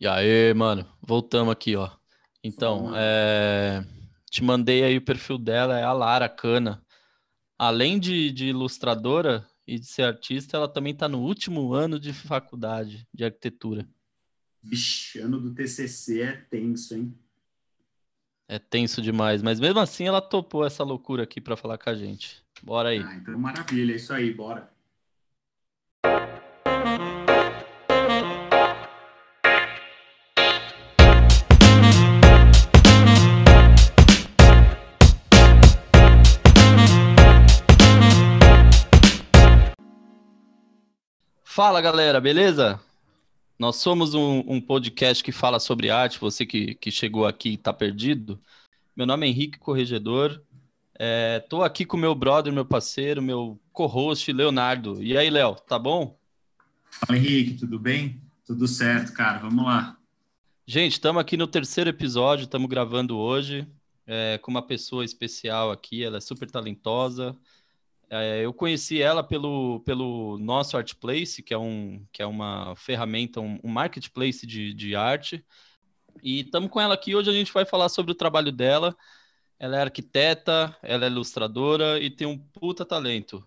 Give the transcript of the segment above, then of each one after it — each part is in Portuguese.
E aí, mano, voltamos aqui, ó. Então, é... te mandei aí o perfil dela, é a Lara Cana. Além de, de ilustradora e de ser artista, ela também está no último ano de faculdade de arquitetura. Vixe, ano do TCC é tenso, hein? É tenso demais, mas mesmo assim ela topou essa loucura aqui para falar com a gente. Bora aí. Ah, então maravilha, é isso aí, bora. Fala galera, beleza? Nós somos um, um, podcast que fala sobre arte. Você que, que chegou aqui e está perdido. Meu nome é Henrique Corregedor. Estou é, aqui com meu brother, meu parceiro, meu co-host, Leonardo. E aí, Léo, tá bom? Fala, Henrique, tudo bem? Tudo certo, cara. Vamos lá. Gente, estamos aqui no terceiro episódio, estamos gravando hoje é, com uma pessoa especial aqui. Ela é super talentosa. É, eu conheci ela pelo, pelo nosso Artplace, que é, um, que é uma ferramenta, um, um marketplace de, de arte. E estamos com ela aqui. Hoje a gente vai falar sobre o trabalho dela. Ela é arquiteta, ela é ilustradora e tem um puta talento.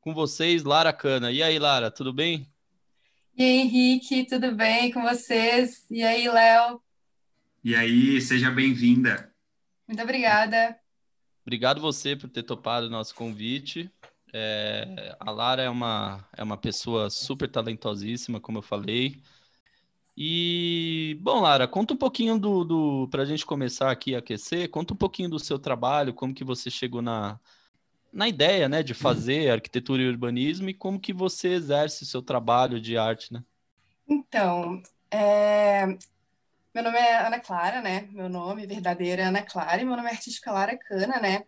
Com vocês, Lara Cana. E aí, Lara, tudo bem? E aí, Henrique, tudo bem com vocês? E aí, Léo? E aí, seja bem-vinda. Muito obrigada. Obrigado você por ter topado o nosso convite. É, a Lara é uma, é uma pessoa super talentosíssima, como eu falei. E, bom, Lara, conta um pouquinho do, do para a gente começar aqui a aquecer, conta um pouquinho do seu trabalho, como que você chegou na, na ideia, né, de fazer arquitetura e urbanismo e como que você exerce o seu trabalho de arte, né? Então, é, meu nome é Ana Clara, né? Meu nome verdadeiro é Ana Clara e meu nome é artístico Lara Cana, né?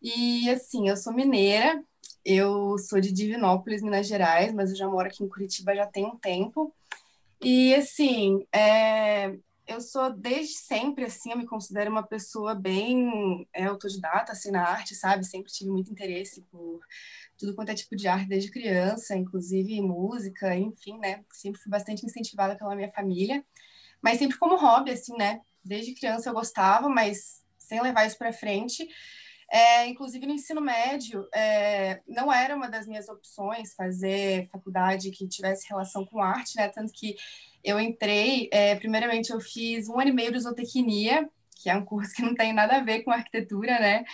E assim, eu sou mineira, eu sou de Divinópolis, Minas Gerais, mas eu já moro aqui em Curitiba já tem um tempo. E assim, é, eu sou desde sempre assim, eu me considero uma pessoa bem é, autodidata assim na arte, sabe? Sempre tive muito interesse por tudo quanto é tipo de arte desde criança, inclusive música, enfim, né? Sempre fui bastante incentivada pela minha família mas sempre como hobby, assim, né? Desde criança eu gostava, mas sem levar isso para frente. É, inclusive no ensino médio, é, não era uma das minhas opções fazer faculdade que tivesse relação com arte, né? Tanto que eu entrei, é, primeiramente eu fiz um ano e meio de zootecnia, que é um curso que não tem nada a ver com arquitetura, né?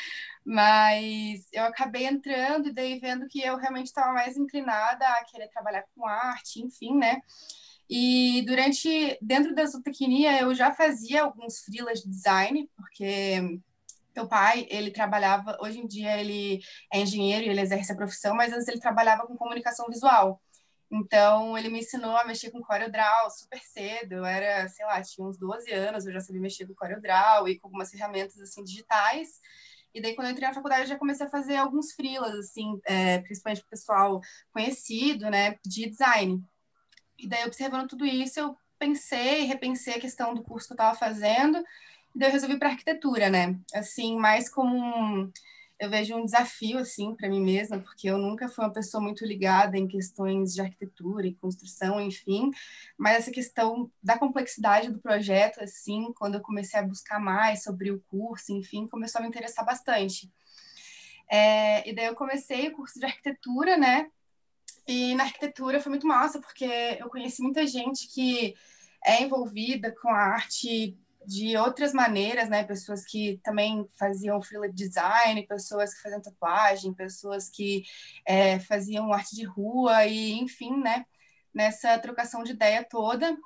Mas eu acabei entrando e daí vendo que eu realmente estava mais inclinada a querer trabalhar com arte, enfim, né? E durante, dentro da zootecnia, eu já fazia alguns freelas de design, porque meu pai, ele trabalhava, hoje em dia ele é engenheiro e ele exerce a profissão, mas antes ele trabalhava com comunicação visual. Então, ele me ensinou a mexer com CorelDRAW super cedo. Eu era, sei lá, tinha uns 12 anos, eu já sabia mexer com CorelDRAW e com algumas ferramentas, assim, digitais. E daí, quando eu entrei na faculdade, eu já comecei a fazer alguns freelas, assim, é, principalmente para o pessoal conhecido, né, de design. E daí, observando tudo isso, eu pensei, repensei a questão do curso que eu estava fazendo, e daí eu resolvi para arquitetura, né? Assim, mais como um, eu vejo um desafio, assim, para mim mesma, porque eu nunca fui uma pessoa muito ligada em questões de arquitetura e construção, enfim, mas essa questão da complexidade do projeto, assim, quando eu comecei a buscar mais sobre o curso, enfim, começou a me interessar bastante. É, e daí eu comecei o curso de arquitetura, né? E na arquitetura foi muito massa, porque eu conheci muita gente que é envolvida com a arte de outras maneiras, né? Pessoas que também faziam freela design, pessoas que faziam tatuagem, pessoas que é, faziam arte de rua e, enfim, né? Nessa trocação de ideia toda,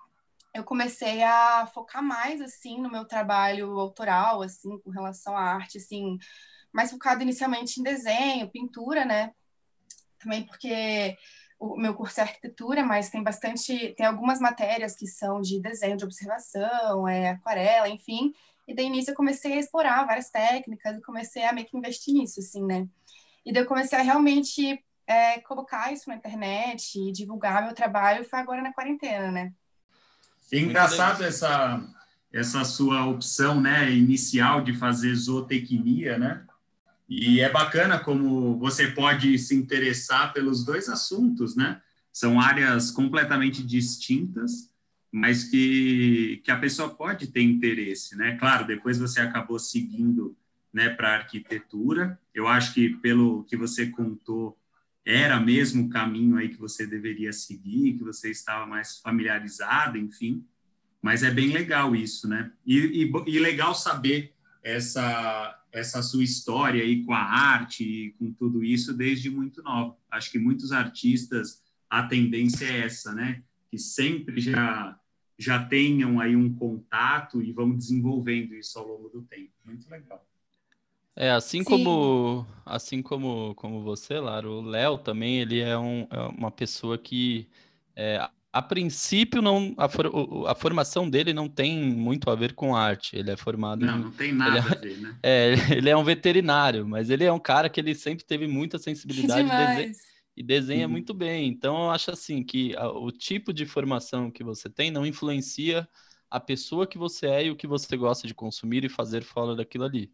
eu comecei a focar mais assim no meu trabalho autoral, assim, com relação à arte, assim, mais focado inicialmente em desenho, pintura, né? Também porque o meu curso é arquitetura, mas tem bastante, tem algumas matérias que são de desenho de observação, é, aquarela, enfim. E daí início eu comecei a explorar várias técnicas e comecei a meio que investir nisso, assim, né? E daí eu comecei a realmente é, colocar isso na internet e divulgar meu trabalho, foi agora na quarentena, né? É engraçado essa, essa sua opção, né, inicial de fazer zootecnia, né? E é bacana como você pode se interessar pelos dois assuntos, né? São áreas completamente distintas, mas que, que a pessoa pode ter interesse, né? Claro, depois você acabou seguindo né, para arquitetura. Eu acho que pelo que você contou, era mesmo o caminho aí que você deveria seguir, que você estava mais familiarizado, enfim. Mas é bem legal isso, né? E, e, e legal saber essa essa sua história aí com a arte e com tudo isso desde muito nova. Acho que muitos artistas a tendência é essa, né? Que sempre já já tenham aí um contato e vão desenvolvendo isso ao longo do tempo. Muito legal. É, assim Sim. como assim como como você, Lara, o Léo também, ele é, um, é uma pessoa que é, a princípio não a, for, a, formação dele não tem muito a ver com arte. Ele é formado Não, em, não tem nada é, a ver, né? É, ele é um veterinário, mas ele é um cara que ele sempre teve muita sensibilidade e desenha uhum. muito bem. Então eu acho assim que a, o tipo de formação que você tem não influencia a pessoa que você é e o que você gosta de consumir e fazer fora daquilo ali.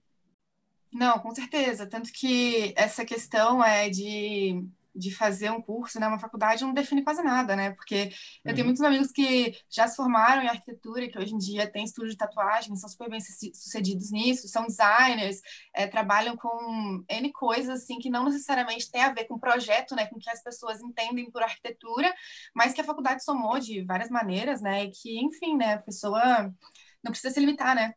Não, com certeza. Tanto que essa questão é de de fazer um curso, né, uma faculdade, não define quase nada, né? Porque eu uhum. tenho muitos amigos que já se formaram em arquitetura, que hoje em dia têm estúdio de tatuagem, são super bem sucedidos nisso, são designers, é, trabalham com N coisas, assim, que não necessariamente tem a ver com projeto, né, com que as pessoas entendem por arquitetura, mas que a faculdade somou de várias maneiras, né, e que, enfim, né, a pessoa não precisa se limitar, né?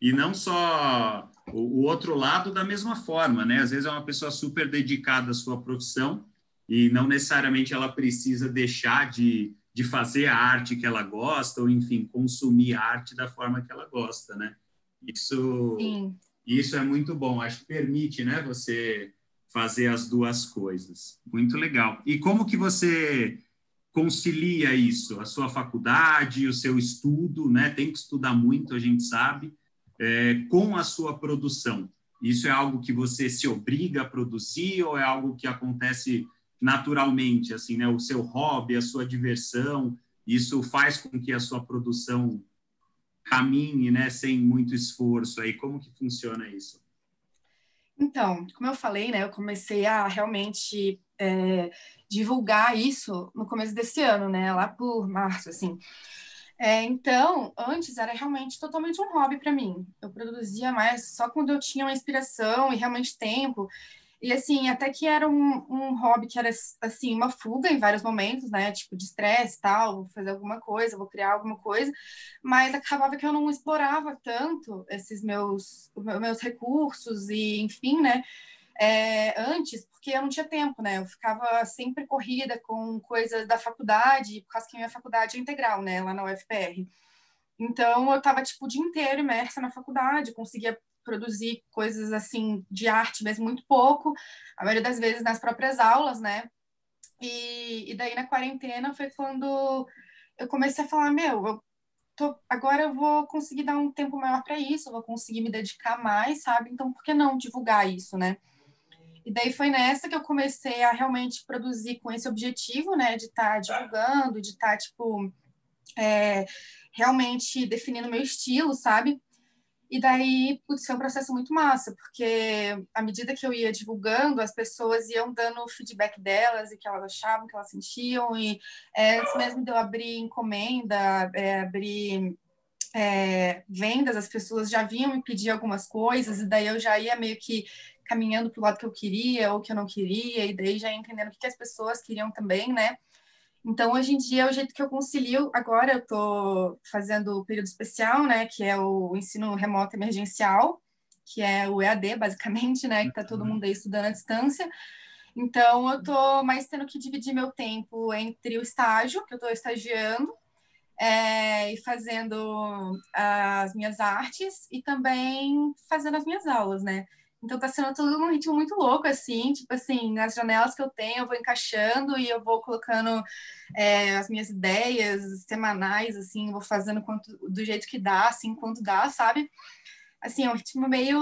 E não só o, o, outro lado da mesma forma, né? Às vezes é uma pessoa super dedicada à sua profissão e não necessariamente ela precisa deixar de, de fazer a arte que ela gosta ou, enfim, consumir a arte da forma que ela gosta, né? Isso, Sim. isso é muito bom. Acho que permite, né? Você fazer as duas coisas. Muito legal. E como que você concilia isso? A sua faculdade, o seu estudo, né? Tem que estudar muito, a gente sabe é, com a sua produção? Isso é algo que você se obriga a produzir ou é algo que acontece naturalmente, assim, né? O seu hobby, a sua diversão, isso faz com que a sua produção caminhe, né, sem muito esforço. Aí como que funciona isso? Então, como eu falei, né, eu comecei a realmente é, divulgar isso no começo desse ano, né, lá por março, assim. É, então, antes era realmente totalmente um hobby para mim. Eu produzia mais só quando eu tinha uma inspiração e realmente tempo. E assim, até que era um, um hobby que era assim, uma fuga em vários momentos, né? Tipo, de estresse tal, vou fazer alguma coisa, vou criar alguma coisa, mas acabava que eu não explorava tanto esses meus, meus recursos e, enfim, né? É, antes, porque eu não tinha tempo, né? Eu ficava sempre corrida com coisas da faculdade, por causa que minha faculdade é integral, né? Lá na UFPR. Então, eu estava, tipo, o dia inteiro imersa na faculdade, conseguia produzir coisas, assim, de arte, mas muito pouco, a maioria das vezes nas próprias aulas, né? E, e daí, na quarentena, foi quando eu comecei a falar, meu, eu tô, agora eu vou conseguir dar um tempo maior para isso, eu vou conseguir me dedicar mais, sabe? Então, por que não divulgar isso, né? E daí foi nessa que eu comecei a realmente produzir com esse objetivo, né, de estar tá divulgando, de estar, tá, tipo, é, realmente definindo meu estilo, sabe? E daí, putz, foi um processo muito massa, porque à medida que eu ia divulgando, as pessoas iam dando o feedback delas e que elas achavam, que elas sentiam, e é, antes mesmo de eu abrir encomenda, é, abrir é, vendas, as pessoas já vinham me pedir algumas coisas, e daí eu já ia meio que caminhando para o lado que eu queria ou que eu não queria, e daí já entendendo o que, que as pessoas queriam também, né? Então, hoje em dia, é o jeito que eu concilio, agora eu estou fazendo o período especial, né, que é o ensino remoto emergencial, que é o EAD, basicamente, né, que está todo mundo aí estudando à distância. Então, eu estou mais tendo que dividir meu tempo entre o estágio, que eu estou estagiando, é, e fazendo as minhas artes, e também fazendo as minhas aulas, né? Então tá sendo tudo num ritmo muito louco, assim, tipo assim, nas janelas que eu tenho, eu vou encaixando e eu vou colocando é, as minhas ideias semanais, assim, vou fazendo quanto, do jeito que dá, assim, quanto dá, sabe? Assim, é um ritmo meio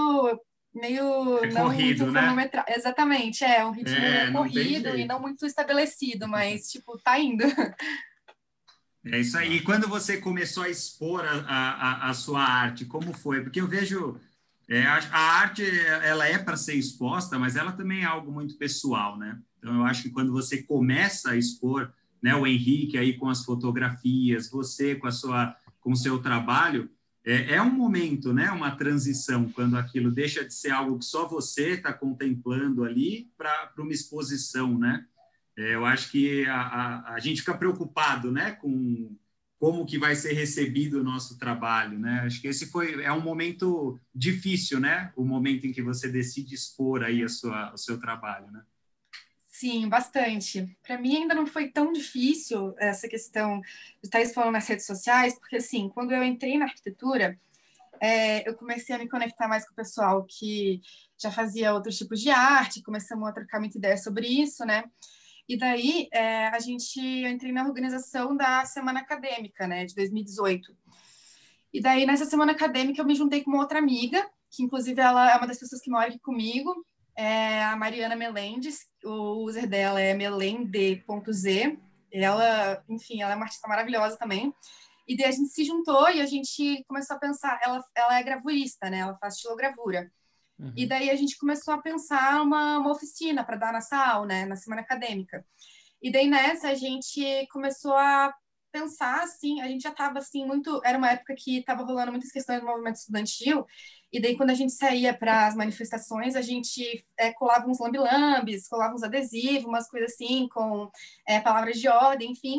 meio é não corrido, muito né? Exatamente, é um ritmo é, corrido e não muito estabelecido, mas tipo, tá indo. É isso aí. E quando você começou a expor a, a, a sua arte, como foi? Porque eu vejo é, a, a, arte ela é para ser exposta, mas ela também é algo muito pessoal, né? Então eu acho que quando você começa a expor né, o Henrique aí com as fotografias, você com a sua com o seu trabalho, é, é um momento, né, uma transição quando aquilo deixa de ser algo que só você está contemplando ali para uma exposição, né? É, eu acho que a, a, a gente fica preocupado, né, com como que vai ser recebido o nosso trabalho, né? Acho que esse foi é um momento difícil, né? O momento em que você decide expor aí a sua, o seu trabalho, né? Sim, bastante. Para mim ainda não foi tão difícil essa questão de estar expondo nas redes sociais, porque assim, quando eu entrei na arquitetura, é, eu comecei a me conectar mais com o pessoal que já fazia outros tipos de arte, começamos a trocar muita ideia sobre isso, né? E daí é, a gente eu entrei na organização da semana acadêmica, né, de 2018. E daí nessa semana acadêmica eu me juntei com uma outra amiga, que inclusive ela é uma das pessoas que mora aqui comigo, é a Mariana Melendes. O user dela é melende.z. Ela, enfim, ela é uma artista maravilhosa também. E daí a gente se juntou e a gente começou a pensar. Ela, ela é gravurista, né? Ela faz estilogravura. Uhum. E daí a gente começou a pensar uma, uma oficina para dar na SAL, né, na semana acadêmica. E daí nessa a gente começou a pensar assim, a gente já estava assim muito, era uma época que estava rolando muitas questões do movimento estudantil, e daí quando a gente saía para as manifestações, a gente é, colava uns lambilambes, colava uns adesivos, umas coisas assim, com é, palavras de ordem, enfim.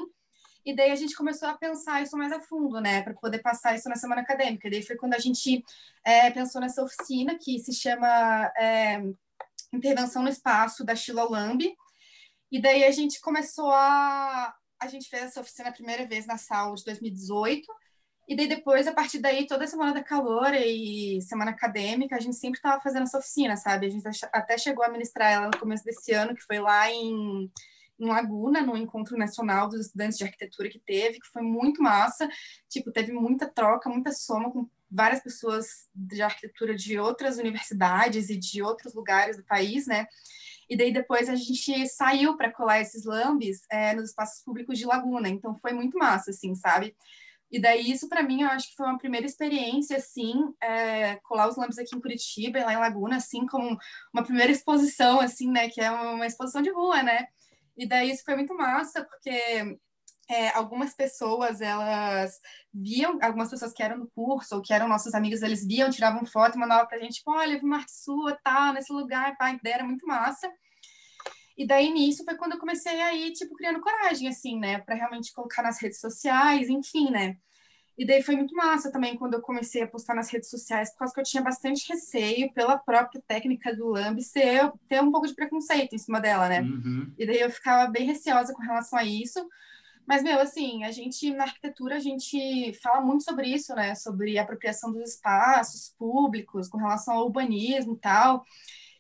E daí a gente começou a pensar isso mais a fundo, né, para poder passar isso na semana acadêmica. E daí foi quando a gente é, pensou nessa oficina que se chama é, Intervenção no Espaço da Xilolambi. E daí a gente começou a. A gente fez essa oficina a primeira vez na sala de 2018. E daí depois, a partir daí, toda semana da calor e semana acadêmica, a gente sempre estava fazendo essa oficina, sabe? A gente até chegou a ministrar ela no começo desse ano, que foi lá em em Laguna, no encontro nacional dos estudantes de arquitetura que teve, que foi muito massa. Tipo, teve muita troca, muita soma com várias pessoas de arquitetura de outras universidades e de outros lugares do país, né? E daí depois a gente saiu para colar esses lambes é, nos espaços públicos de Laguna. Então foi muito massa, assim, sabe? E daí isso para mim eu acho que foi uma primeira experiência, assim, é, colar os lambes aqui em Curitiba e lá em Laguna, assim, como uma primeira exposição, assim, né? Que é uma exposição de rua, né? E daí isso foi muito massa, porque é, algumas pessoas, elas viam, algumas pessoas que eram do curso ou que eram nossos amigos, eles viam, tiravam foto e mandavam pra gente, tipo, olha, vi uma arte sua, tá, nesse lugar, pá, ideia era muito massa. E daí, nisso, foi quando eu comecei a ir, tipo, criando coragem, assim, né, para realmente colocar nas redes sociais, enfim, né. E daí foi muito massa também quando eu comecei a postar nas redes sociais, por causa que eu tinha bastante receio pela própria técnica do Lamb ser, ter um pouco de preconceito em cima dela, né? Uhum. E daí eu ficava bem receosa com relação a isso. Mas, meu, assim, a gente, na arquitetura, a gente fala muito sobre isso, né? Sobre apropriação dos espaços públicos, com relação ao urbanismo e tal.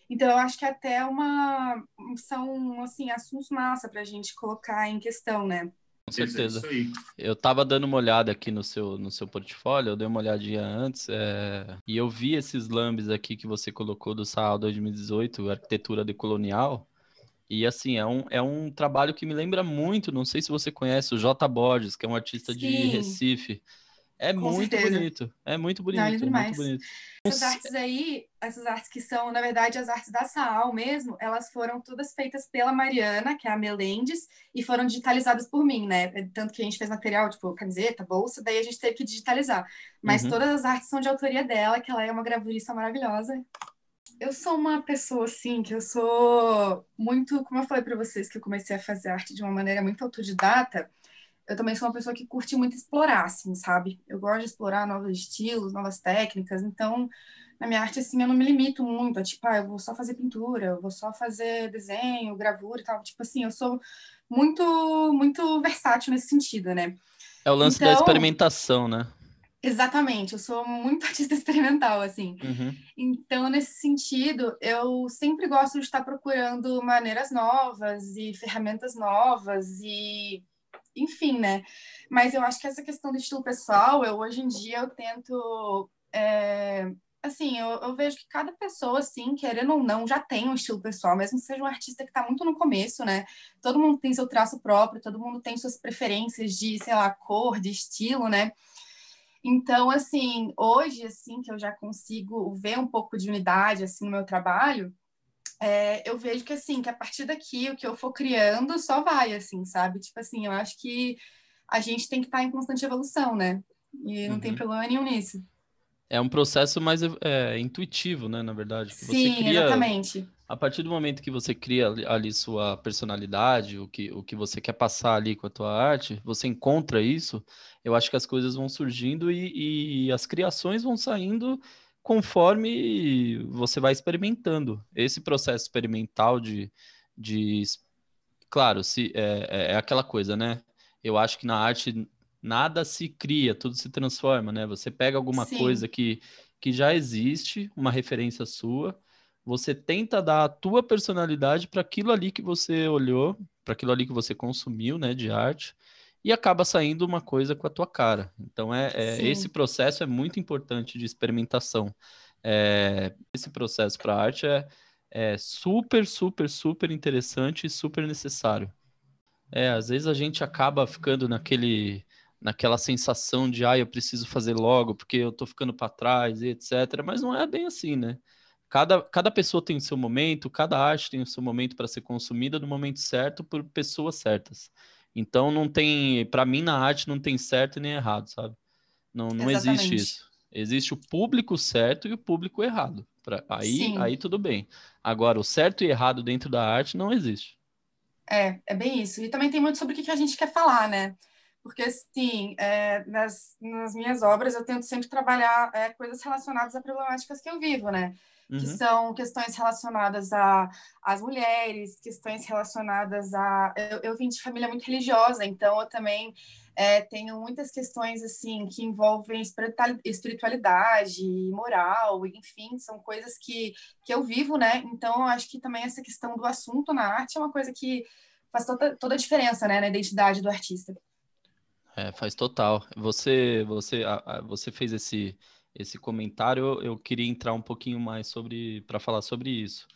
Então, eu acho que até uma são assim assuntos massa para a gente colocar em questão, né? Com certeza. Eu tava dando uma olhada aqui no seu, no seu portfólio, eu dei uma olhadinha antes, é... e eu vi esses lambes aqui que você colocou do SAL 2018, Arquitetura Decolonial, e assim, é um, é um trabalho que me lembra muito, não sei se você conhece, o J. Borges, que é um artista Sim. de Recife. É Com muito certeza. bonito. É muito bonito. Não, é muito bonito. Essas artes aí, essas artes que são, na verdade, as artes da Saal mesmo, elas foram todas feitas pela Mariana, que é a Melendes, e foram digitalizadas por mim, né? Tanto que a gente fez material, tipo, camiseta, bolsa, daí a gente teve que digitalizar. Mas uhum. todas as artes são de autoria dela, que ela é uma gravurista maravilhosa. Eu sou uma pessoa, assim, que eu sou muito, como eu falei para vocês, que eu comecei a fazer arte de uma maneira muito autodidata, eu também sou uma pessoa que curte muito explorar, assim, sabe? Eu gosto de explorar novos estilos, novas técnicas, então na minha arte, assim, eu não me limito muito a, tipo, ah, eu vou só fazer pintura, eu vou só fazer desenho, gravura e tal. Tipo assim, eu sou muito, muito versátil nesse sentido, né? É o lance então, da experimentação, né? Exatamente, eu sou muito artista experimental, assim. Uhum. Então, nesse sentido, eu sempre gosto de estar procurando maneiras novas e ferramentas novas e enfim, né? Mas eu acho que essa questão do estilo pessoal, eu hoje em dia eu tento. É, assim, eu, eu, vejo que cada pessoa, assim, querendo ou não, já tem um estilo pessoal, mesmo que seja um artista que está muito no começo, né? Todo mundo tem seu traço próprio, todo mundo tem suas preferências de, sei lá, cor, de estilo, né? Então, assim, hoje, assim, que eu já consigo ver um pouco de unidade, assim, no meu trabalho, é, eu vejo que assim, que a partir daqui o que eu for criando só vai, assim, sabe? Tipo assim, eu acho que a gente tem que estar tá em constante evolução, né? E não uhum. tem problema nenhum nisso. É um processo mais é, intuitivo, né? Na verdade. Que Sim, você cria, exatamente. A partir do momento que você cria ali sua personalidade, o que, o que você quer passar ali com a tua arte, você encontra isso, eu acho que as coisas vão surgindo e, e as criações vão saindo conforme você vai experimentando. Esse processo experimental de, de claro, se é, é, é aquela coisa, né? Eu acho que na arte nada se cria, tudo se transforma, né? Você pega alguma Sim. coisa que, que já existe, uma referência sua, você tenta dar a tua personalidade para aquilo ali que você olhou, para aquilo ali que você consumiu, né, de arte, e acaba saindo uma coisa com a tua cara. Então é, é esse processo é muito importante de experimentação. É, esse processo para arte é, é super, super, super interessante e super necessário. É, às vezes a gente acaba ficando naquele naquela sensação de, ah, eu preciso fazer logo porque eu tô ficando para trás e etc. Mas não é bem assim, né? Cada, cada pessoa tem o seu momento, cada arte tem o seu momento para ser consumida no momento certo por pessoas certas. Então não tem, para mim na arte não tem certo nem errado, sabe? Não, não existe isso. Existe o público certo e o público errado. Pra, aí, aí tudo bem. Agora, o certo e errado dentro da arte não existe. É, é bem isso. E também tem muito sobre o que a gente quer falar, né? porque assim, é, nas, nas, minhas obras eu tento sempre trabalhar é, coisas relacionadas a problemáticas que eu vivo, né? Uhum. Que são questões relacionadas às mulheres, questões relacionadas a. Eu, eu, vim de família muito religiosa, então eu também é, tenho muitas questões assim que envolvem espiritualidade, moral, enfim, são coisas que, que eu vivo, né? Então eu acho que também essa questão do assunto na arte é uma coisa que faz toda, toda a diferença, né, na identidade do artista. É, faz total. Você, você, você fez esse, esse comentário. Eu queria entrar um pouquinho mais sobre para falar sobre isso.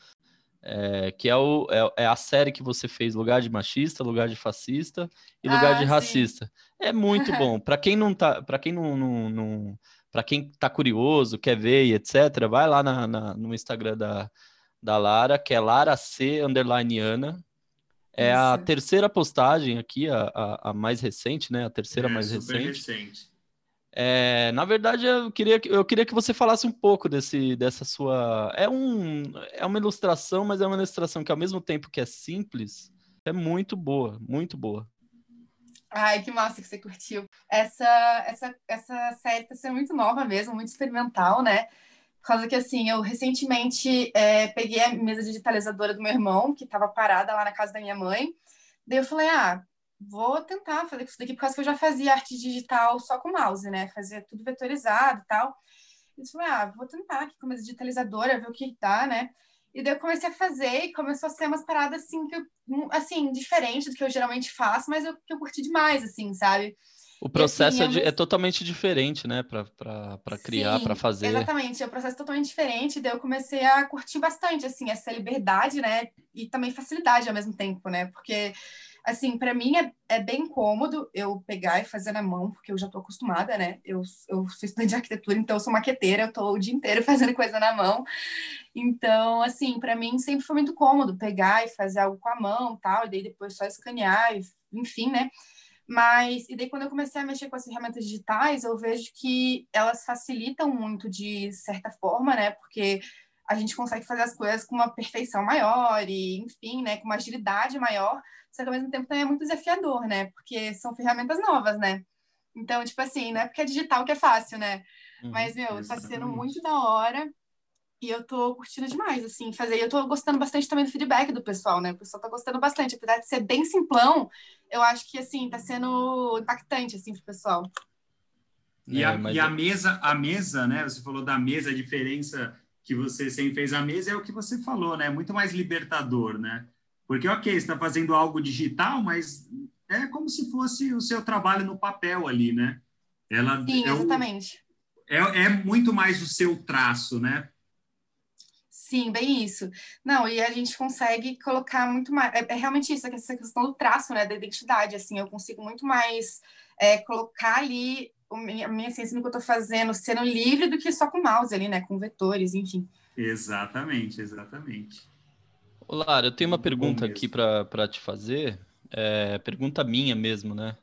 É, que é, o, é, é, a série que você fez, Lugar de Machista, Lugar de Fascista e Lugar ah, de Racista. Sim. É muito bom. Para quem não tá, para quem não, não, não para quem tá curioso, quer ver e etc, vai lá na, na, no Instagram da, da Lara, que é Lara C underline Ana, é Isso. a terceira postagem aqui, a, a, a, mais recente, né? A terceira é, mais recente. recente. É, na verdade, eu queria, eu queria que você falasse um pouco desse, dessa sua. É, um, é uma ilustração, mas é uma ilustração que, ao mesmo tempo que é simples, é muito boa, muito boa. Ai, que massa que você curtiu. Essa, essa, essa série está sendo muito nova mesmo, muito experimental, né? Por causa que, assim, eu recentemente é, peguei a mesa digitalizadora do meu irmão, que estava parada lá na casa da minha mãe. Daí eu falei, ah, vou tentar fazer isso daqui, por causa que eu já fazia arte digital só com mouse, né? Fazia tudo vetorizado e tal. Eu falei, ah, vou tentar aqui com a mesa digitalizadora, ver o que dá, né? E daí eu comecei a fazer e começou a ser umas paradas, assim, que eu, assim, diferente do que eu geralmente faço, mas eu, que eu curti demais, assim, sabe? O processo assim, é, é, totalmente diferente, né, para criar, para fazer. Exatamente, é um processo totalmente diferente. Daí eu comecei a curtir bastante, assim, essa liberdade, né, e também facilidade ao mesmo tempo, né, porque, assim, para mim é, é bem cômodo eu pegar e fazer na mão, porque eu já estou acostumada, né, eu, eu sou estudante de arquitetura, então eu sou maqueteira, eu estou o dia inteiro fazendo coisa na mão. Então, assim, para mim sempre foi muito cômodo pegar e fazer algo com a mão, tal, e daí depois só escanear, enfim, né. Mas, e daí quando eu comecei a mexer com as ferramentas digitais, eu vejo que elas facilitam muito de certa forma, né? Porque a gente consegue fazer as coisas com uma perfeição maior e, enfim, né, com uma agilidade maior, só que ao mesmo tempo também é muito desafiador, né? Porque são ferramentas novas, né? Então, tipo assim, não é porque é digital que é fácil, né? Uhum, Mas, meu, está sendo muito da hora. E eu tô curtindo demais, assim, fazer. E eu tô gostando bastante também do feedback do pessoal, né? O pessoal tá gostando bastante. Apesar de ser bem simplão, eu acho que, assim, tá sendo impactante, assim, pro pessoal. E, é, a, e a mesa, a mesa, né? Você falou da mesa, a diferença que você sempre fez a mesa é o que você falou, né? Muito mais libertador, né? Porque, ok, você está fazendo algo digital, mas é como se fosse o seu trabalho no papel ali, né? Ela, Sim, é exatamente. O, é, é muito mais o seu traço, né? Sim, bem isso. Não, e a gente consegue colocar muito mais. É, é, realmente isso, essa questão do traço, né, da identidade. Assim, eu consigo muito mais é, colocar ali minha, a minha ciência no que eu estou fazendo, sendo livre do que só com mouse ali, né, com vetores, enfim. Exatamente, exatamente. Lara, eu tenho uma pergunta aqui para te fazer, é, pergunta minha mesmo, né?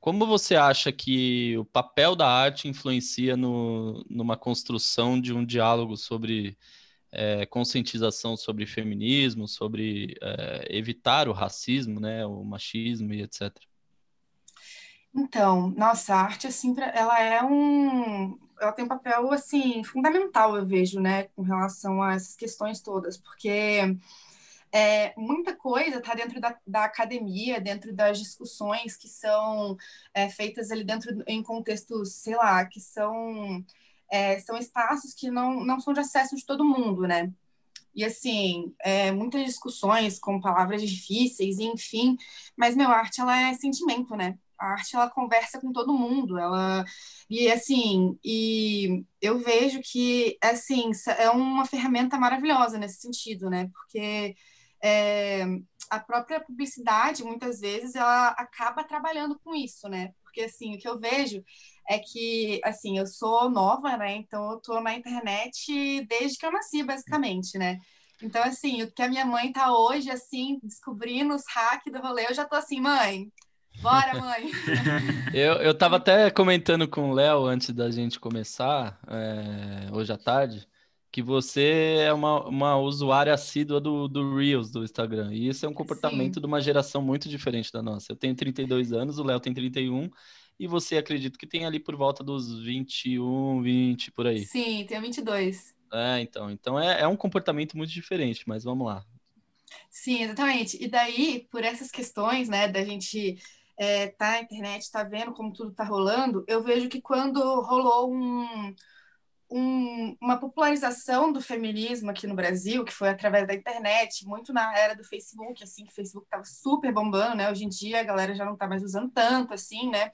Como você acha que o papel da arte influencia no, numa construção de um diálogo sobre é, conscientização sobre feminismo, sobre é, evitar o racismo, né, o machismo e etc. Então, nossa, a arte assim, ela é um, ela tem um papel assim fundamental, eu vejo, né, com relação a essas questões todas, porque é, muita coisa está dentro da, da, academia, dentro das discussões que são é, feitas ali dentro em contextos, sei lá, que são é, são espaços que não, não são de acesso de todo mundo, né? E assim, é, muitas discussões com palavras difíceis, enfim, mas meu, a arte ela é sentimento, né? A arte ela conversa com todo mundo, ela e assim, e eu vejo que assim, é uma ferramenta maravilhosa nesse sentido, né? Porque é, a própria publicidade, muitas vezes, ela acaba trabalhando com isso, né? Porque, assim, o que eu vejo é que, assim, eu sou nova, né? Então, eu tô na internet desde que eu nasci, basicamente, né? Então, assim, o que a minha mãe tá hoje, assim, descobrindo os hacks do rolê, eu já tô assim, mãe, bora, mãe! eu, eu tava até comentando com o Léo antes da gente começar, é, hoje à tarde, que você é uma, uma usuária assídua do, do Reels do Instagram. E isso é um comportamento Sim. de uma geração muito diferente da nossa. Eu tenho 32 anos, o Léo tem 31, e você acredito que tem ali por volta dos 21, 20, por aí. Sim, tenho 22. É, então. Então é, é um comportamento muito diferente, mas vamos lá. Sim, exatamente. E daí, por essas questões, né, da gente é, tá na internet, tá vendo como tudo tá rolando, eu vejo que quando rolou um um, uma popularização do feminismo aqui no Brasil, que foi através da internet, muito na era do Facebook, assim, que o Facebook estava super bombando, né? Hoje em dia a galera já não está mais usando tanto, assim, né?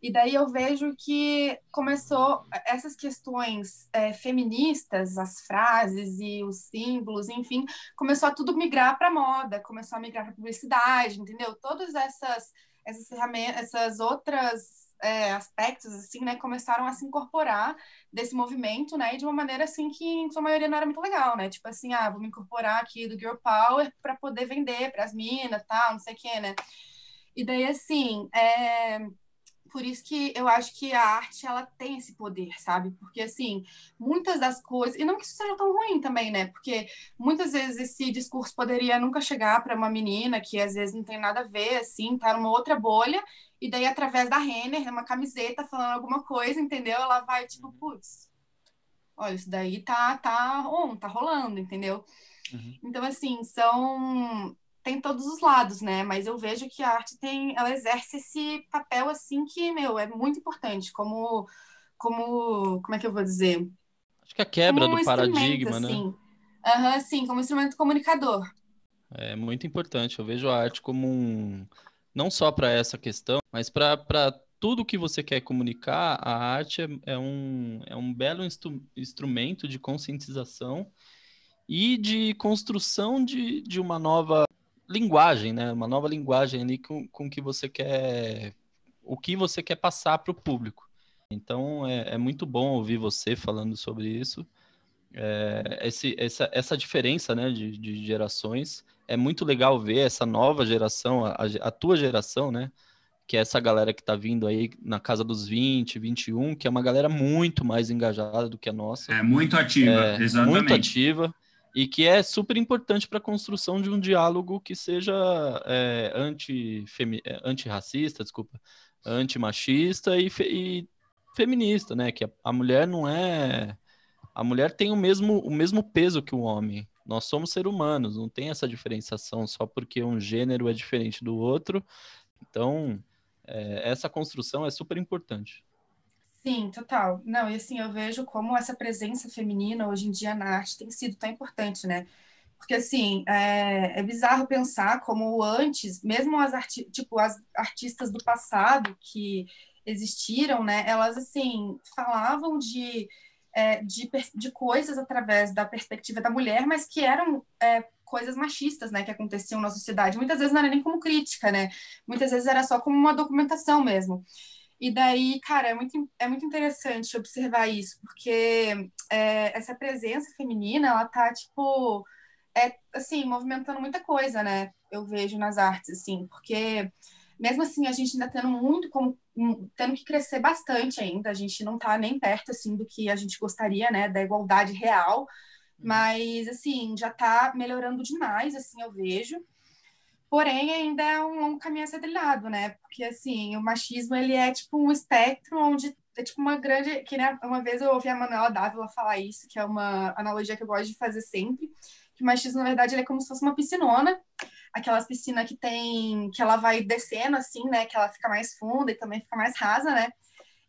E daí eu vejo que começou essas questões é, feministas, as frases e os símbolos, enfim, começou a tudo migrar para moda, começou a migrar para publicidade, entendeu? Todas essas essas ferramentas, essas outras é, aspectos assim, né, começaram a se incorporar desse movimento, né, e de uma maneira assim que em sua maioria não era muito legal, né? Tipo assim, ah, vou me incorporar aqui do Girl Power para poder vender para as minas, tal, não sei o quê, né? E daí assim, é por isso que eu acho que a arte ela tem esse poder, sabe? Porque assim, muitas das coisas, e não que isso seja tão ruim também, né? Porque muitas vezes esse discurso poderia nunca chegar para uma menina que às vezes não tem nada a ver, assim, tá numa outra bolha, e daí através da Renner, uma camiseta falando alguma coisa, entendeu? Ela vai tipo, putz, olha, isso daí tá tá on, tá rolando, entendeu? Uhum. Então assim, são tem todos os lados, né? Mas eu vejo que a arte tem, ela exerce esse papel assim que, meu, é muito importante, como como, como é que eu vou dizer? Acho que a quebra um do paradigma, né? assim. né? Uhum, sim, como instrumento comunicador. É muito importante. Eu vejo a arte como um não só para essa questão, mas para tudo que você quer comunicar, a arte é, é um, é um belo instru instrumento de conscientização e de construção de, de uma nova linguagem, né? Uma nova linguagem ali com, com que você quer, o que você quer passar para o público. Então é, é, muito bom ouvir você falando sobre isso. É, esse, essa, essa diferença né, de, de, gerações é muito legal ver essa nova geração, a, a tua geração, né? Que é essa galera que está vindo aí na casa dos 20, 21, que é uma galera muito mais engajada do que a nossa. É muito ativa, é, exatamente. Muito ativa e que é super importante para a construção de um diálogo que seja é, é, antirracista, desculpa, antimachista e, fe e feminista, né? Que a, a, mulher não é. A mulher tem o mesmo, o mesmo peso que o homem. Nós somos seres humanos, não tem essa diferenciação só porque um gênero é diferente do outro. Então, é, essa construção é super importante. Sim, total. Não, e assim, eu vejo como essa presença feminina hoje em dia na arte tem sido tão importante, né? Porque, assim, é, é bizarro pensar como antes, mesmo as, arti tipo, as artistas do passado que existiram, né? Elas, assim, falavam de, é, de, de coisas através da perspectiva da mulher, mas que eram é, coisas machistas, né? Que aconteciam na sociedade. Muitas vezes não era nem como crítica, né? Muitas vezes era só como uma documentação mesmo. E daí, cara, é muito, é muito interessante observar isso, porque é, essa presença feminina, ela tá, tipo, é, assim, movimentando muita coisa, né? Eu vejo nas artes, assim, porque mesmo assim a gente ainda tendo muito como tendo que crescer bastante ainda, a gente não está nem perto assim do que a gente gostaria, né, da igualdade real, uhum. mas assim, já está melhorando demais, assim, eu vejo. Porém, ainda é um longo caminho a ser trilhado, né? Porque assim, o machismo ele é tipo um espectro onde é tipo uma grande. Que né, uma vez eu ouvi a Manuela Dávila falar isso, que é uma analogia que eu gosto de fazer sempre, que o machismo, na verdade, ele é como se fosse uma piscinona, aquelas piscinas que tem. que ela vai descendo, assim, né? Que ela fica mais funda e também fica mais rasa, né?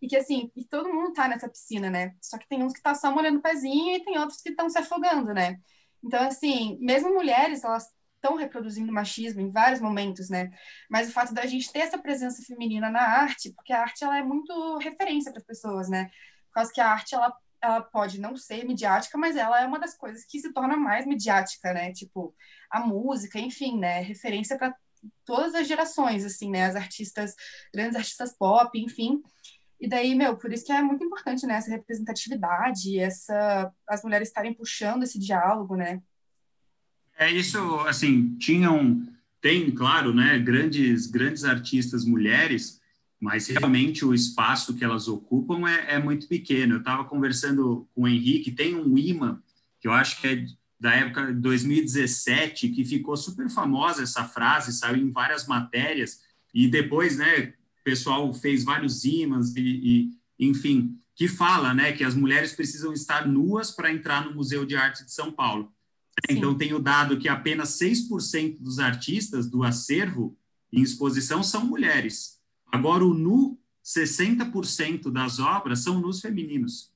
E que assim, e todo mundo tá nessa piscina, né? Só que tem uns que tá só molhando o pezinho e tem outros que estão se afogando, né? Então, assim, mesmo mulheres, elas estão reproduzindo machismo em vários momentos, né? Mas o fato da gente ter essa presença feminina na arte, porque a arte ela é muito referência para as pessoas, né? Por causa que a arte ela, ela pode não ser midiática, mas ela é uma das coisas que se torna mais midiática, né? Tipo, a música, enfim, né? Referência para todas as gerações, assim, né? As artistas, grandes artistas pop, enfim. E daí, meu, por isso que é muito importante, né? Essa representatividade, essa, as mulheres estarem puxando esse diálogo, né? É isso, assim, tinham, tem, claro, né, grandes, grandes artistas mulheres, mas realmente o espaço que elas ocupam é, é muito pequeno. Eu estava conversando com o Henrique, tem um imã, que eu acho que é da época de 2017, que ficou super famosa essa frase, saiu em várias matérias, e depois, né, o pessoal fez vários ímãs, e, e enfim, que fala, né, que as mulheres precisam estar nuas para entrar no Museu de Arte de São Paulo. Sim. Então, tenho dado que apenas 6% dos artistas do acervo em exposição são mulheres. Agora, o nu, 60% das obras são nus femininos.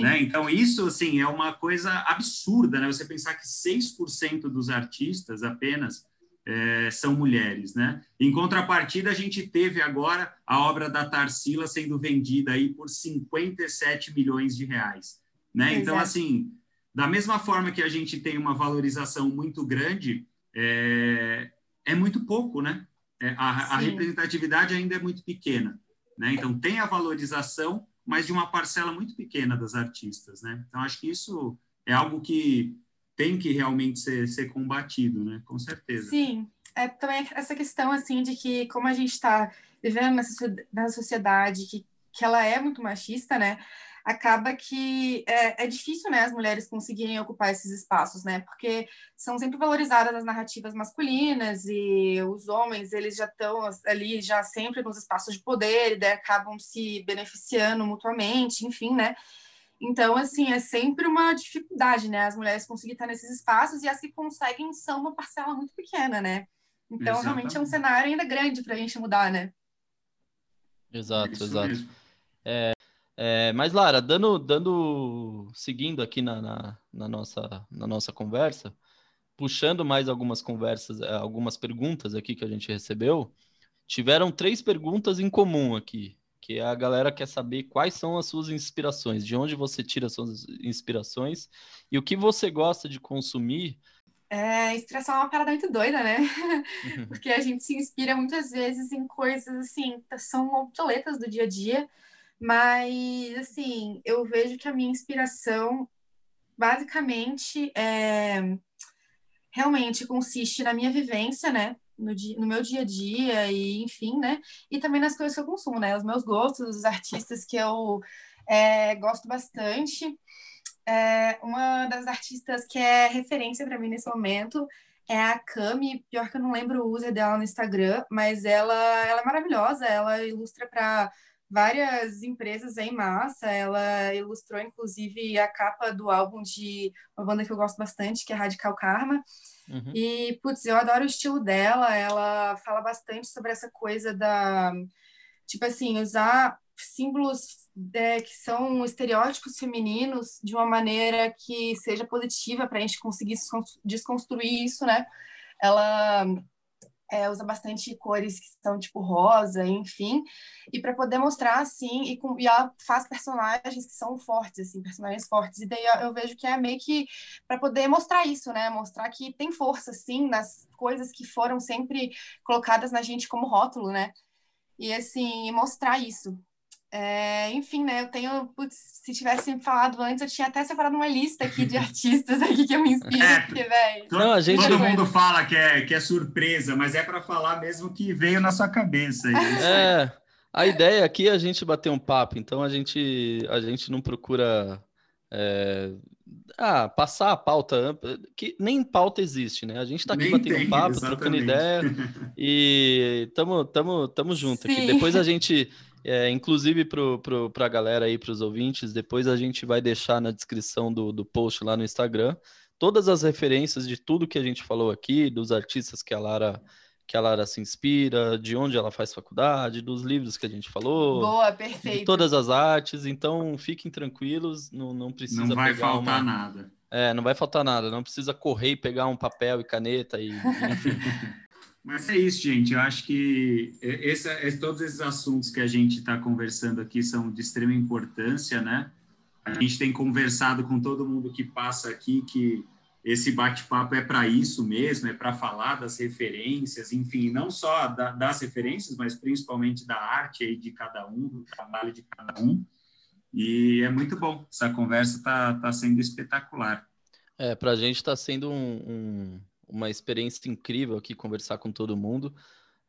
Né? Então, isso assim, é uma coisa absurda, né? Você pensar que 6% dos artistas apenas é, são mulheres, né? Em contrapartida, a gente teve agora a obra da Tarsila sendo vendida aí por 57 milhões de reais, né? Então, assim, da mesma forma que a gente tem uma valorização muito grande, é, é muito pouco, né? É, a, a, representatividade ainda é muito pequena, né? Então tem a valorização, mas de uma parcela muito pequena das artistas, né? Então acho que isso é algo que tem que realmente ser, ser combatido, né? Com certeza. Sim, é também essa questão assim de que como a gente está vivendo nessa, nessa sociedade que, que ela é muito machista, né? Acaba que é, é, difícil, né, as mulheres conseguirem ocupar esses espaços, né, porque são sempre valorizadas as narrativas masculinas e os homens, eles já estão ali, já sempre nos espaços de poder e daí acabam se beneficiando mutuamente, enfim, né, então, assim, é sempre uma dificuldade, né, as mulheres conseguirem estar nesses espaços e as que conseguem são uma parcela muito pequena, né, então Exatamente. realmente é um cenário ainda grande para a gente mudar, né. Exato, exato. É, é, mas, Lara, dando, dando, seguindo aqui na, na, na, nossa, na nossa conversa, puxando mais algumas conversas, é, algumas perguntas aqui que a gente recebeu, tiveram três perguntas em comum aqui, que a galera quer saber quais são as suas inspirações, de onde você tira as suas inspirações e o que você gosta de consumir. É, inspiração é uma parada muito doida, né? Porque a gente se inspira muitas vezes em coisas assim, são obsoletas do dia a dia, mas, assim, eu vejo que a minha inspiração, basicamente, é, realmente consiste na minha vivência, né? No, dia, no meu dia a dia e, enfim, né? E também nas coisas que eu consumo, né? Os meus gostos, os artistas que eu é, gosto bastante. É, uma das artistas que é referência para mim nesse momento é a Cami. Pior que eu não lembro o user dela no Instagram, mas ela, ela é maravilhosa. Ela ilustra para várias empresas em massa. Ela ilustrou, inclusive, a capa do álbum de uma banda que eu gosto bastante, que é Radical Karma. Uhum. E, putz, eu adoro o estilo dela. Ela fala bastante sobre essa coisa da. Tipo assim, usar símbolos é, que são estereótipos femininos de uma maneira que seja positiva para a gente conseguir desconstruir isso, né? Ela é, usa bastante cores que são tipo rosa, enfim, e para poder mostrar assim, e, com, e ela faz personagens que são fortes, assim, personagens fortes, e daí eu vejo que é meio que para poder mostrar isso, né? Mostrar que tem força, assim, nas coisas que foram sempre colocadas na gente como rótulo, né? E assim, mostrar isso. É, enfim, né? Eu tenho, putz, se tivesse falado antes, eu tinha até separado uma lista aqui de artistas aqui que eu me inspiro, é, porque, velho. Todo, a gente todo mundo fala que é, que é surpresa, mas é para falar mesmo que veio na sua cabeça. É, a ideia aqui é a gente bater um papo, então a gente, a gente não procura é, ah, passar a pauta, que nem pauta existe, né? A gente está aqui nem batendo tem, papo, exatamente. trocando ideia e tamo, tamo, tamo junto Sim. aqui. Depois a gente é, inclusive para a galera aí, para os ouvintes, depois a gente vai deixar na descrição do, do post lá no Instagram todas as referências de tudo que a gente falou aqui, dos artistas que a Lara que a Lara se inspira, de onde ela faz faculdade, dos livros que a gente falou. Boa, perfeito. De todas as artes, então fiquem tranquilos, não, não precisa Não vai faltar uma... nada. É, não vai faltar nada, não precisa correr e pegar um papel e caneta e enfim. Mas é isso, gente. Eu acho que esse, esse, todos esses assuntos que a gente está conversando aqui são de extrema importância, né? A gente tem conversado com todo mundo que passa aqui que esse bate-papo é para isso mesmo, é para falar das referências, enfim, não só da, das referências, mas principalmente da arte aí de cada um, do trabalho de cada um. E é muito bom. Essa conversa está tá sendo espetacular. É, para a gente está sendo um, um uma experiência incrível aqui conversar com todo mundo.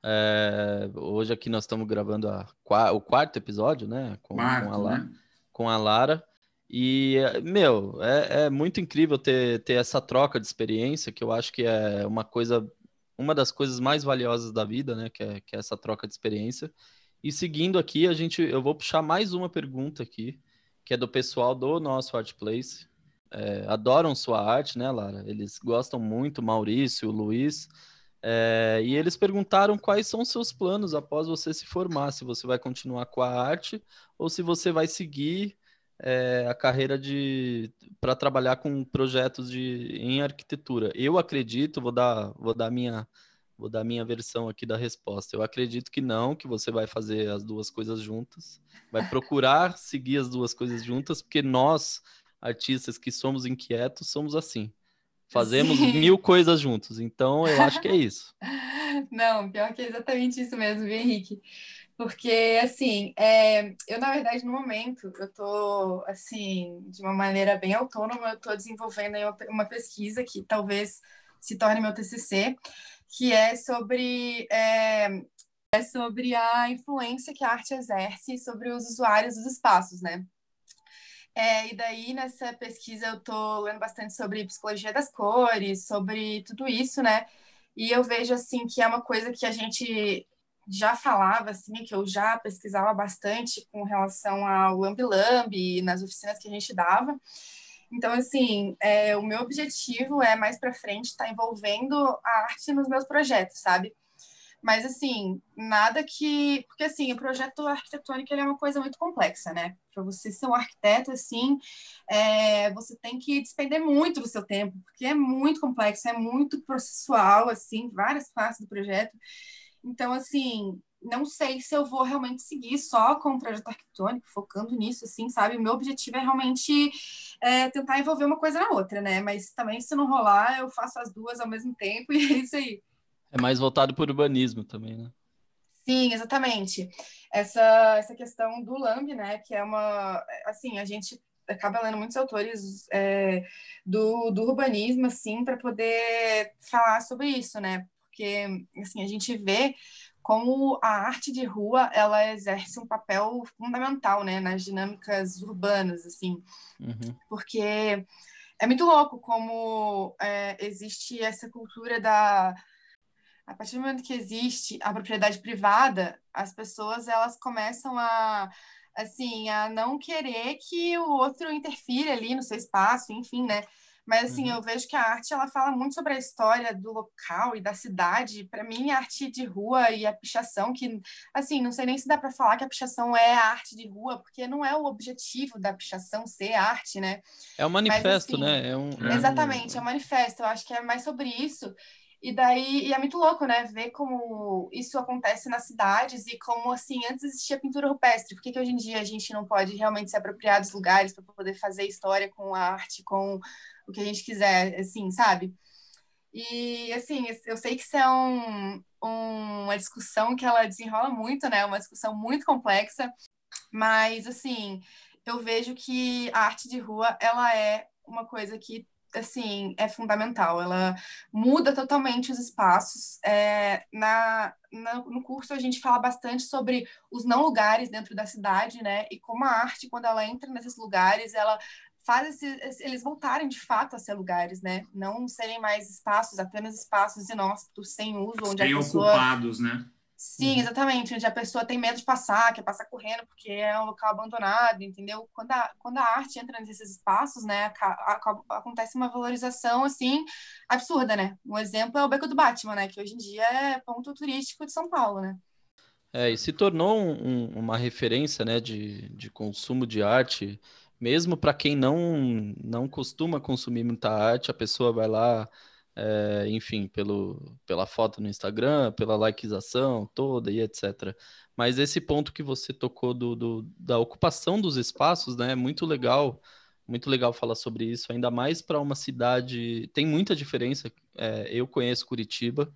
É, hoje aqui nós estamos gravando a, o quarto episódio, né? Com, quarto, com, a, né? com a Lara. E, meu, é, é, muito incrível ter, ter essa troca de experiência, que eu acho que é uma coisa, uma das coisas mais valiosas da vida, né? Que é, que é essa troca de experiência. E seguindo aqui, a gente, eu vou puxar mais uma pergunta aqui, que é do pessoal do nosso Art Place é, adoram sua arte, né, Lara? Eles gostam muito, Maurício, Luiz. É, e eles perguntaram quais são seus planos após você se formar, se você vai continuar com a arte ou se você vai seguir é, a carreira de para trabalhar com projetos de em arquitetura. Eu acredito, vou dar vou dar minha vou dar minha versão aqui da resposta. Eu acredito que não, que você vai fazer as duas coisas juntas, vai procurar seguir as duas coisas juntas, porque nós artistas que somos inquietos somos assim. Fazemos Sim. mil coisas juntos. Então, eu acho que é isso. Não, pior que é exatamente isso mesmo, viu, Henrique? Porque, assim, é, eu, na verdade, no momento, eu tô, assim, de uma maneira bem autônoma, eu tô desenvolvendo uma, pesquisa que talvez se torne meu TCC, que é sobre é, é sobre a influência que a arte exerce sobre os usuários dos espaços, né? É, e daí, nessa pesquisa, eu estou lendo bastante sobre psicologia das cores, sobre tudo isso, né? E eu vejo, assim, que é uma coisa que a gente já falava, assim, que eu já pesquisava bastante com relação ao Lambi Lambi, nas oficinas que a gente dava. Então, assim, é, o meu objetivo é, mais para frente, estar tá envolvendo a arte nos meus projetos, sabe? Mas, assim, nada que. Porque, assim, o projeto arquitetônico é uma coisa muito complexa, né? Para você ser um arquiteto, assim, é... você tem que despender muito do seu tempo, porque é muito complexo, é muito processual, assim, várias partes do projeto. Então, assim, não sei se eu vou realmente seguir só com o projeto arquitetônico, focando nisso, assim, sabe? Meu objetivo é realmente é, tentar envolver uma coisa na outra, né? Mas também, se não rolar, eu faço as duas ao mesmo tempo e é isso aí. É mais voltado para o urbanismo também, né? Sim, exatamente. Essa, essa questão do LAMB, né, que é uma, assim, a gente acaba lendo muitos autores é, do, do urbanismo, assim, para poder falar sobre isso, né, porque, assim, a gente vê como a arte de rua, ela exerce um papel fundamental, né, nas dinâmicas urbanas, assim, uhum. porque é muito louco como é, existe essa cultura da a partir do momento que existe a propriedade privada, as pessoas elas começam a assim a não querer que o outro interfira ali no seu espaço, enfim, né? Mas assim, uhum. eu vejo que a arte ela fala muito sobre a história do local e da cidade. Para mim, a arte de rua e a pichação, que assim, não sei nem se dá para falar que a pichação é a arte de rua, porque não é o objetivo da pichação ser arte, né? É um manifesto, Mas, assim, né? É um, é exatamente, é um manifesto. Eu acho que é mais sobre isso. E daí, e é muito louco, né? Ver como isso acontece nas cidades e como, assim, antes existia pintura rupestre. Por que, que hoje em dia a gente não pode realmente se apropriar dos lugares para poder fazer história com a arte, com o que a gente quiser, assim, sabe? E, assim, eu sei que isso é um, um, uma discussão que ela desenrola muito, né? Uma discussão muito complexa. Mas, assim, eu vejo que a arte de rua, ela é uma coisa que assim, é fundamental. Ela muda totalmente os espaços. É, na, na, no curso a gente fala bastante sobre os não lugares dentro da cidade, né? E como a arte, quando ela entra nesses lugares, ela faz esse, eles voltarem de fato a ser lugares, né? Não serem mais espaços, apenas espaços inóspitos, sem uso, onde sem a pessoa... ocupados, né? Sim, uhum. exatamente, onde a pessoa tem medo de passar, quer passar correndo porque é um local abandonado, entendeu? Quando a, quando a arte entra nesses espaços, né, a, a, acontece uma valorização, assim, absurda, né? Um exemplo é o Beco do Batman, né, que hoje em dia é ponto turístico de São Paulo, né? É, e se tornou um, uma referência, né, de, de consumo de arte, mesmo para quem não, não costuma consumir muita arte, a pessoa vai lá é, enfim, pelo, pela foto no Instagram, pela likeização toda e etc. Mas esse ponto que você tocou do, do, da ocupação dos espaços, né, é muito legal, muito legal falar sobre isso, ainda mais para uma cidade, tem muita diferença, é, eu conheço Curitiba,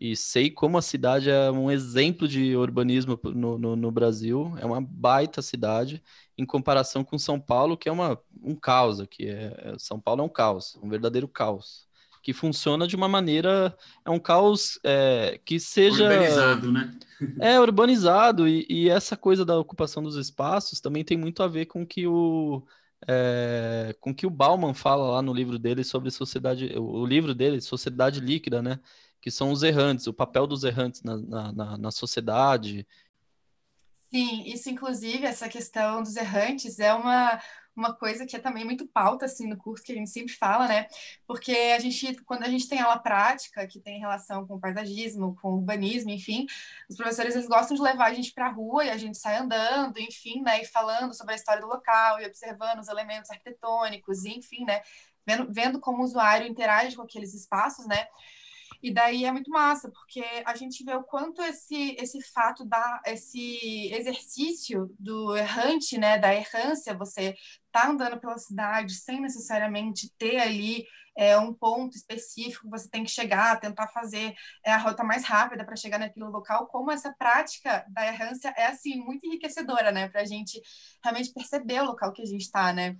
e sei como a cidade é um exemplo de urbanismo no, no, no, Brasil. É uma baita cidade em comparação com São Paulo, que é uma, um caos aqui. É, São Paulo é um caos, um verdadeiro caos que funciona de uma maneira. É um caos é, que seja. Urbanizado, né? é, urbanizado, e, e, essa coisa da ocupação dos espaços também tem muito a ver com que o. É, com que o Bauman fala lá no livro dele sobre sociedade, o livro dele, Sociedade Líquida, né? Que são os errantes, o papel dos errantes na, na, na, na sociedade. Sim, isso inclusive, essa questão dos errantes é uma, uma coisa que é também muito pauta assim no curso que a gente sempre fala, né? Porque a gente, quando a gente tem aula prática que tem relação com paisagismo, com urbanismo, enfim, os professores eles gostam de levar a gente para a rua e a gente sai andando, enfim, né? E falando sobre a história do local e observando os elementos arquitetônicos, enfim, né? Vendo, vendo como o usuário interage com aqueles espaços, né? E daí é muito massa, porque a gente vê o quanto esse, esse fato da esse exercício do errante, né, da errância, você tá andando pela cidade sem necessariamente ter ali é, um ponto específico, você tem que chegar, tentar fazer é, a rota mais rápida para chegar naquele local, como essa prática da errância é, assim, muito enriquecedora, né, para a gente realmente perceber o local que a gente está, né.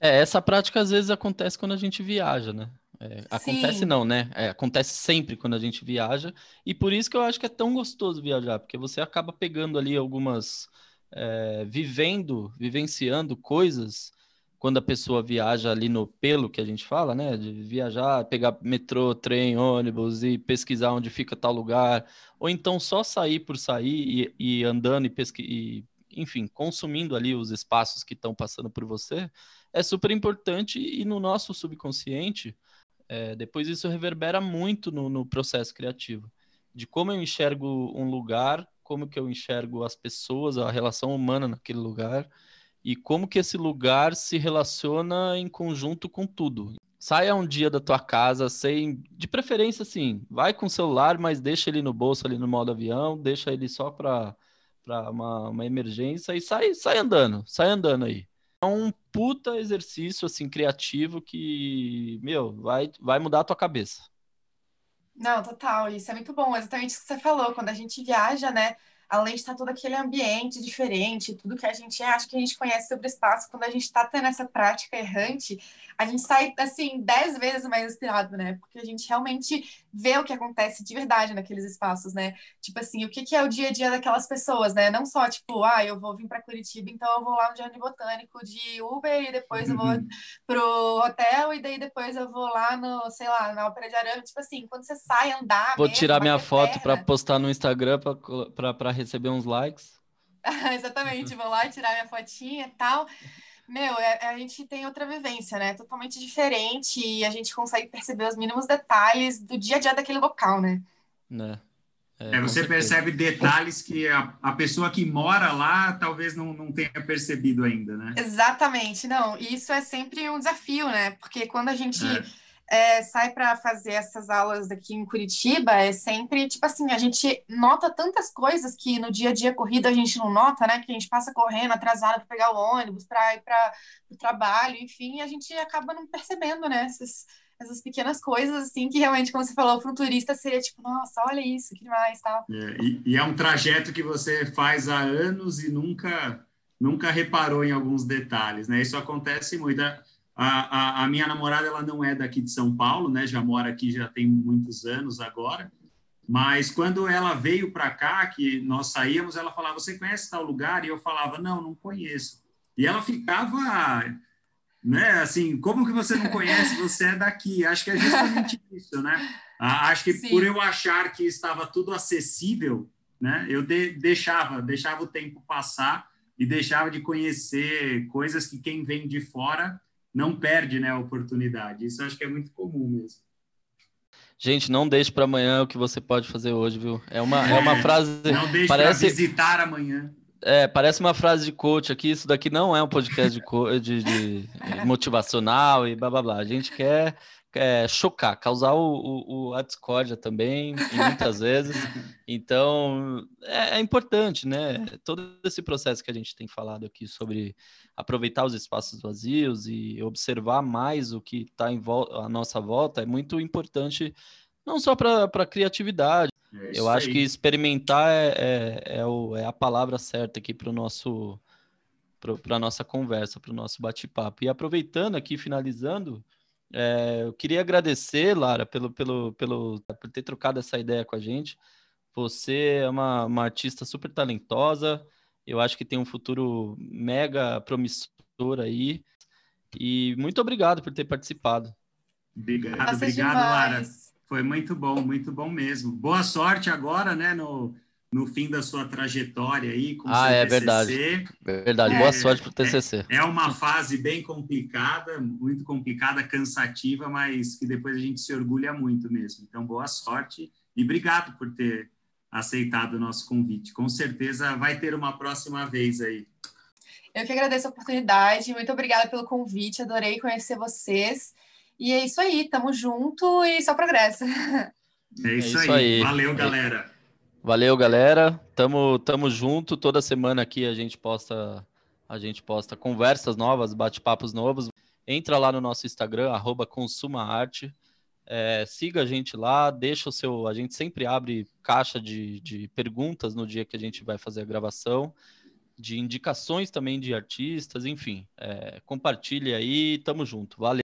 É, essa prática às vezes acontece quando a gente viaja, né? É, acontece não, né? É, acontece sempre quando a gente viaja, e por isso que eu acho que é tão gostoso viajar, porque você acaba pegando ali algumas. É, vivendo, vivenciando coisas quando a pessoa viaja ali no pelo que a gente fala, né? De viajar, pegar metrô, trem, ônibus e pesquisar onde fica tal lugar, ou então só sair por sair e, e andando e, pesqui e, enfim, consumindo ali os espaços que estão passando por você, é super importante. E no nosso subconsciente é, depois isso reverbera muito no, no, processo criativo, de como eu enxergo um lugar, como que eu enxergo as pessoas, a relação humana naquele lugar, e como que esse lugar se relaciona em conjunto com tudo. Saia um dia da tua casa sem, de preferência assim, vai com o celular, mas deixa ele no bolso ali no modo avião, deixa ele só para uma, uma emergência e sai, sai andando, sai andando aí é um puta exercício assim criativo que, meu, vai, vai mudar a tua cabeça. Não, total, isso é muito bom, exatamente isso que você falou, quando a gente viaja, né, além de estar todo aquele ambiente diferente, tudo que a gente acha que a gente conhece sobre o espaço, quando a gente está tendo essa prática errante, a gente sai, assim, dez vezes mais inspirado, né? Porque a gente realmente vê o que acontece de verdade naqueles espaços, né? Tipo assim, o que, que é o dia a dia daquelas pessoas, né? Não só, tipo, ah, eu vou vir para Curitiba, então eu vou lá no Jardim Botânico de Uber e depois eu vou uhum. pro hotel e daí depois eu vou lá no, sei lá, na Ópera de Arame. Tipo assim, quando você sai andar. Vou mesmo, tirar minha foto para postar no Instagram para receber uns likes. Exatamente, vou lá tirar minha fotinha e tal. Meu, é, a gente tem outra vivência, né? Totalmente diferente e a gente consegue perceber os mínimos detalhes do dia a dia daquele local, né? Né? É, é, você percebe detalhes que a, a pessoa que mora lá talvez não, não tenha percebido ainda, né? Exatamente, não. E isso é sempre um desafio, né? Porque quando a gente. É é, sai para fazer essas aulas aqui em Curitiba, é sempre, tipo assim, a gente nota tantas coisas que no dia a dia corrida a gente não nota, né? Que a gente passa correndo, atrasado para pegar o ônibus, para ir para o trabalho, enfim, a gente acaba não percebendo, né? Esses, essas pequenas coisas, assim, que realmente, como você falou, o futurista seria tipo, nossa, olha isso, que demais, tal. É, e, e, é um trajeto que você faz há anos e nunca, nunca reparou em alguns detalhes, né? Isso acontece muito. A, a, a minha namorada, ela não é daqui de São Paulo, né? Já mora aqui já tem muitos anos agora, mas quando ela veio para cá, que nós saíamos, ela falava: Você conhece tal lugar? E eu falava: Não, não conheço. E ela ficava, né? Assim, como que você não conhece? Você é daqui. Acho que é justamente isso, né? Acho que Sim. por eu achar que estava tudo acessível, né? Eu de, deixava, deixava o tempo passar e deixava de conhecer coisas que quem vem de fora não perde, né? A oportunidade. Isso acho que é muito comum mesmo. Gente, não deixe para amanhã o que você pode fazer hoje, viu? É uma, é, é uma frase. Não deixe parece... para visitar amanhã. É, parece uma frase de coach aqui. Isso daqui não é um podcast de, co... de, de motivacional e blá blá blá. A gente quer, quer chocar, causar o, o, o, a discórdia também, muitas vezes. Então, é, é, importante, né? Todo esse processo que a gente tem falado aqui sobre aproveitar os espaços vazios e observar mais o que está em volta, à nossa volta é muito importante, não só para a criatividade. É Eu acho aí. que experimentar é, é, é, o, é a palavra certa aqui para o nosso para a nossa conversa, para o nosso bate-papo. E aproveitando aqui, finalizando, é, eu queria agradecer, Lara, pelo, pelo, pelo, por ter trocado essa ideia com a gente. Você é uma, uma artista super talentosa, eu acho que tem um futuro mega promissor aí. E muito obrigado por ter participado. Obrigado, Nossa, obrigado, demais. Lara. Foi muito bom, muito bom mesmo. Boa sorte agora, né, no, no fim da sua trajetória aí com ah, é TCC. verdade. Verdade. É, Boa sorte para o TCC. É, é uma fase bem complicada, muito complicada, cansativa, mas que depois a gente se orgulha muito mesmo. Então, boa sorte e obrigado por ter aceitado o nosso convite. Com certeza vai ter uma próxima vez aí. Eu que agradeço a oportunidade, muito obrigada pelo convite, adorei conhecer vocês. E é isso aí, tamo junto e só progresso. É isso, é isso aí. aí. Valeu, galera. Valeu, galera. Tamo, tamo junto. Toda semana aqui a gente posta a gente posta conversas novas, bate-papos novos. Entra lá no nosso Instagram, arroba consumaarte. É, siga a gente lá, deixa o seu. A gente sempre abre caixa de, de perguntas no dia que a gente vai fazer a gravação, de indicações também de artistas, enfim. É, compartilhe aí, tamo junto. Valeu.